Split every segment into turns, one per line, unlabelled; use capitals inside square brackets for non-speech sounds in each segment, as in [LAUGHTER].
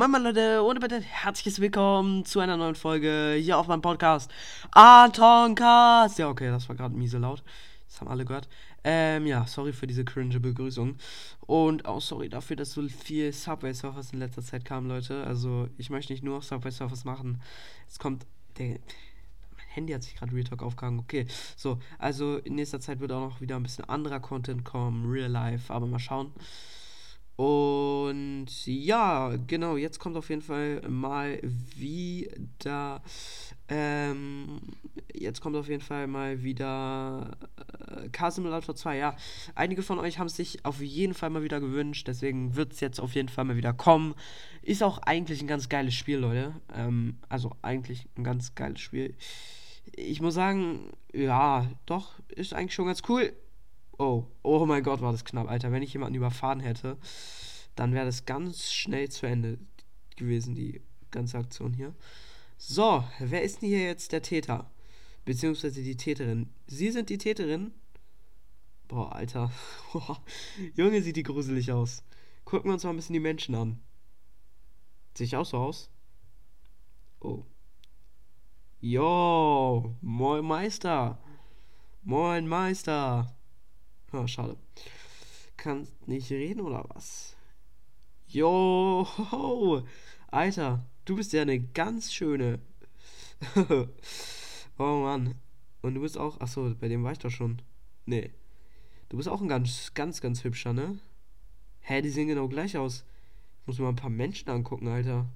Mama Leute, ohne bitte herzliches Willkommen zu einer neuen Folge hier auf meinem Podcast Antoncast. Ja, okay, das war gerade miese laut. Das haben alle gehört. Ähm, ja, sorry für diese cringe Begrüßung. Und auch sorry dafür, dass so viel Subway Surfers in letzter Zeit kam, Leute. Also, ich möchte nicht nur Subway Surfers machen. Es kommt. Der, mein Handy hat sich gerade Real Talk aufgehangen. Okay, so. Also, in nächster Zeit wird auch noch wieder ein bisschen anderer Content kommen. Real Life. Aber mal schauen. Und ja, genau, jetzt kommt auf jeden Fall mal wieder. Ähm, jetzt kommt auf jeden Fall mal wieder äh, Car Simulator 2. Ja, einige von euch haben es sich auf jeden Fall mal wieder gewünscht, deswegen wird es jetzt auf jeden Fall mal wieder kommen. Ist auch eigentlich ein ganz geiles Spiel, Leute. Ähm, also eigentlich ein ganz geiles Spiel. Ich muss sagen, ja, doch, ist eigentlich schon ganz cool. Oh, oh mein Gott, war das knapp, Alter. Wenn ich jemanden überfahren hätte, dann wäre das ganz schnell zu Ende gewesen, die ganze Aktion hier. So, wer ist denn hier jetzt der Täter? Beziehungsweise die Täterin. Sie sind die Täterin? Boah, Alter. [LAUGHS] Junge, sieht die gruselig aus. Gucken wir uns mal ein bisschen die Menschen an. Sehe ich auch so aus? Oh. Jo, moin Meister. Moin Meister. Ah, schade. Kannst nicht reden oder was? Jo, Alter, du bist ja eine ganz schöne. [LAUGHS] oh Mann. Und du bist auch. Achso, bei dem war ich doch schon. Nee. Du bist auch ein ganz, ganz, ganz hübscher, ne? Hä, die sehen genau gleich aus. Ich muss mir mal ein paar Menschen angucken, Alter.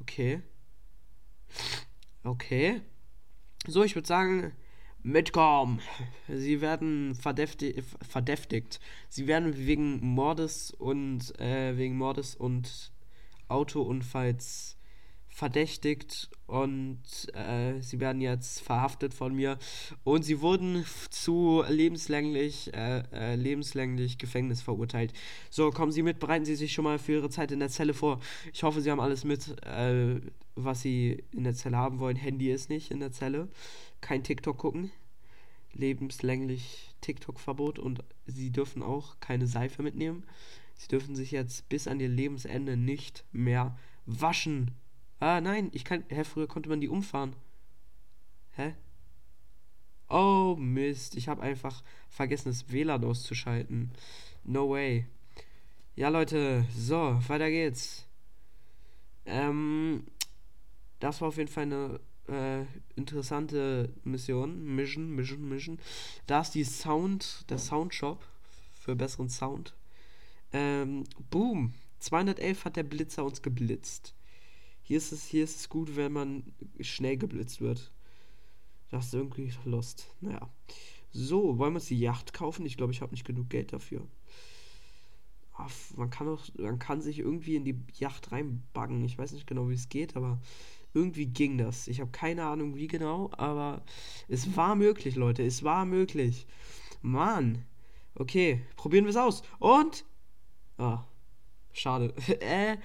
Okay. Okay. So, ich würde sagen, Mitkommen. Sie werden verdächtig, verdächtigt. Sie werden wegen Mordes und äh, wegen Mordes und Autounfalls verdächtigt und äh, sie werden jetzt verhaftet von mir und sie wurden zu lebenslänglich äh, äh, lebenslänglich Gefängnis verurteilt. So, kommen Sie mit, bereiten Sie sich schon mal für Ihre Zeit in der Zelle vor. Ich hoffe, Sie haben alles mit, äh, was Sie in der Zelle haben wollen. Handy ist nicht in der Zelle kein TikTok gucken. Lebenslänglich TikTok-Verbot und sie dürfen auch keine Seife mitnehmen. Sie dürfen sich jetzt bis an ihr Lebensende nicht mehr waschen. Ah, nein, ich kann. Hä, früher konnte man die umfahren. Hä? Oh, Mist. Ich habe einfach vergessen, das WLAN auszuschalten. No way. Ja, Leute. So, weiter geht's. Ähm. Das war auf jeden Fall eine äh, interessante Mission. Mission, Mission, Mission. Da ist die Sound, der Soundshop für besseren Sound. Ähm, boom. 211 hat der Blitzer uns geblitzt. Hier ist es, hier ist es gut, wenn man schnell geblitzt wird. Das ist irgendwie lost. Naja. So, wollen wir uns die Yacht kaufen? Ich glaube, ich habe nicht genug Geld dafür. Ach, man kann auch, man kann sich irgendwie in die Yacht reinbaggen. Ich weiß nicht genau, wie es geht, aber irgendwie ging das. Ich habe keine Ahnung wie genau, aber es war möglich, Leute. Es war möglich. Mann. Okay, probieren wir es aus. Und. Ah, schade. [LAUGHS] äh,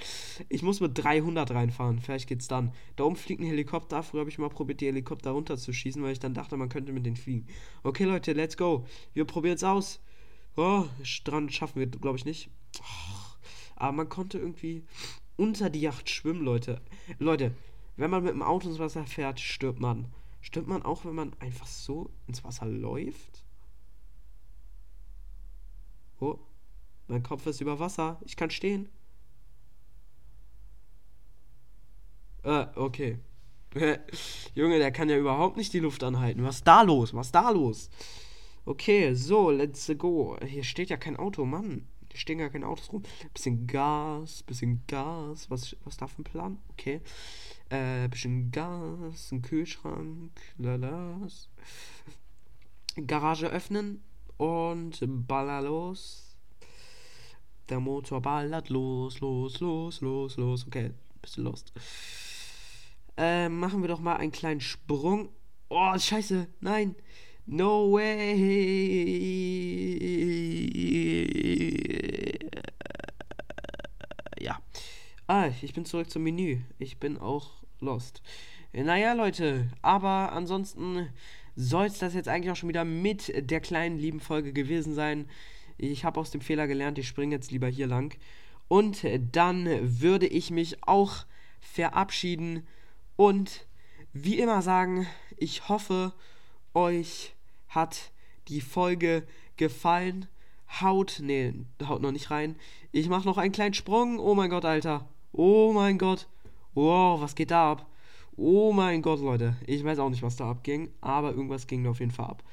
ich muss mit 300 reinfahren. Vielleicht geht's dann. Da oben fliegt ein Helikopter. Früher habe ich mal probiert, die Helikopter runterzuschießen, weil ich dann dachte, man könnte mit denen fliegen. Okay, Leute, let's go. Wir probieren es aus. Oh, Strand schaffen wir, glaube ich, nicht. Oh, aber man konnte irgendwie unter die Yacht schwimmen, Leute. Leute, wenn man mit dem Auto ins Wasser fährt, stirbt man. Stirbt man auch, wenn man einfach so ins Wasser läuft? Oh, mein Kopf ist über Wasser. Ich kann stehen. Äh, okay. [LAUGHS] Junge, der kann ja überhaupt nicht die Luft anhalten. Was ist da los? Was ist da los? Okay, so, let's go. Hier steht ja kein Auto, Mann. Hier stehen gar keine Autos rum. Bisschen Gas, bisschen Gas. Was, was da für ein Plan? Okay. Äh, bisschen Gas, ein Kühlschrank, lalas. Garage öffnen und baller los. Der Motor ballert los, los, los, los, los. Okay, bisschen lost. Äh, machen wir doch mal einen kleinen Sprung. Oh, scheiße, nein. No way. Ja. Ah, ich bin zurück zum Menü. Ich bin auch Lost. Naja, Leute, aber ansonsten soll es das jetzt eigentlich auch schon wieder mit der kleinen lieben Folge gewesen sein. Ich habe aus dem Fehler gelernt, ich springe jetzt lieber hier lang. Und dann würde ich mich auch verabschieden und wie immer sagen, ich hoffe, euch hat die Folge gefallen. Haut, nee, haut noch nicht rein. Ich mache noch einen kleinen Sprung. Oh mein Gott, Alter. Oh mein Gott. Wow, was geht da ab? Oh mein Gott, Leute. Ich weiß auch nicht, was da abging, aber irgendwas ging da auf jeden Fall ab.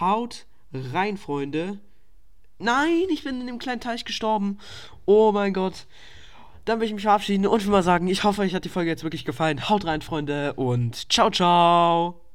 Haut rein, Freunde. Nein, ich bin in dem kleinen Teich gestorben. Oh mein Gott. Dann will ich mich verabschieden und will mal sagen, ich hoffe, euch hat die Folge jetzt wirklich gefallen. Haut rein, Freunde, und ciao, ciao.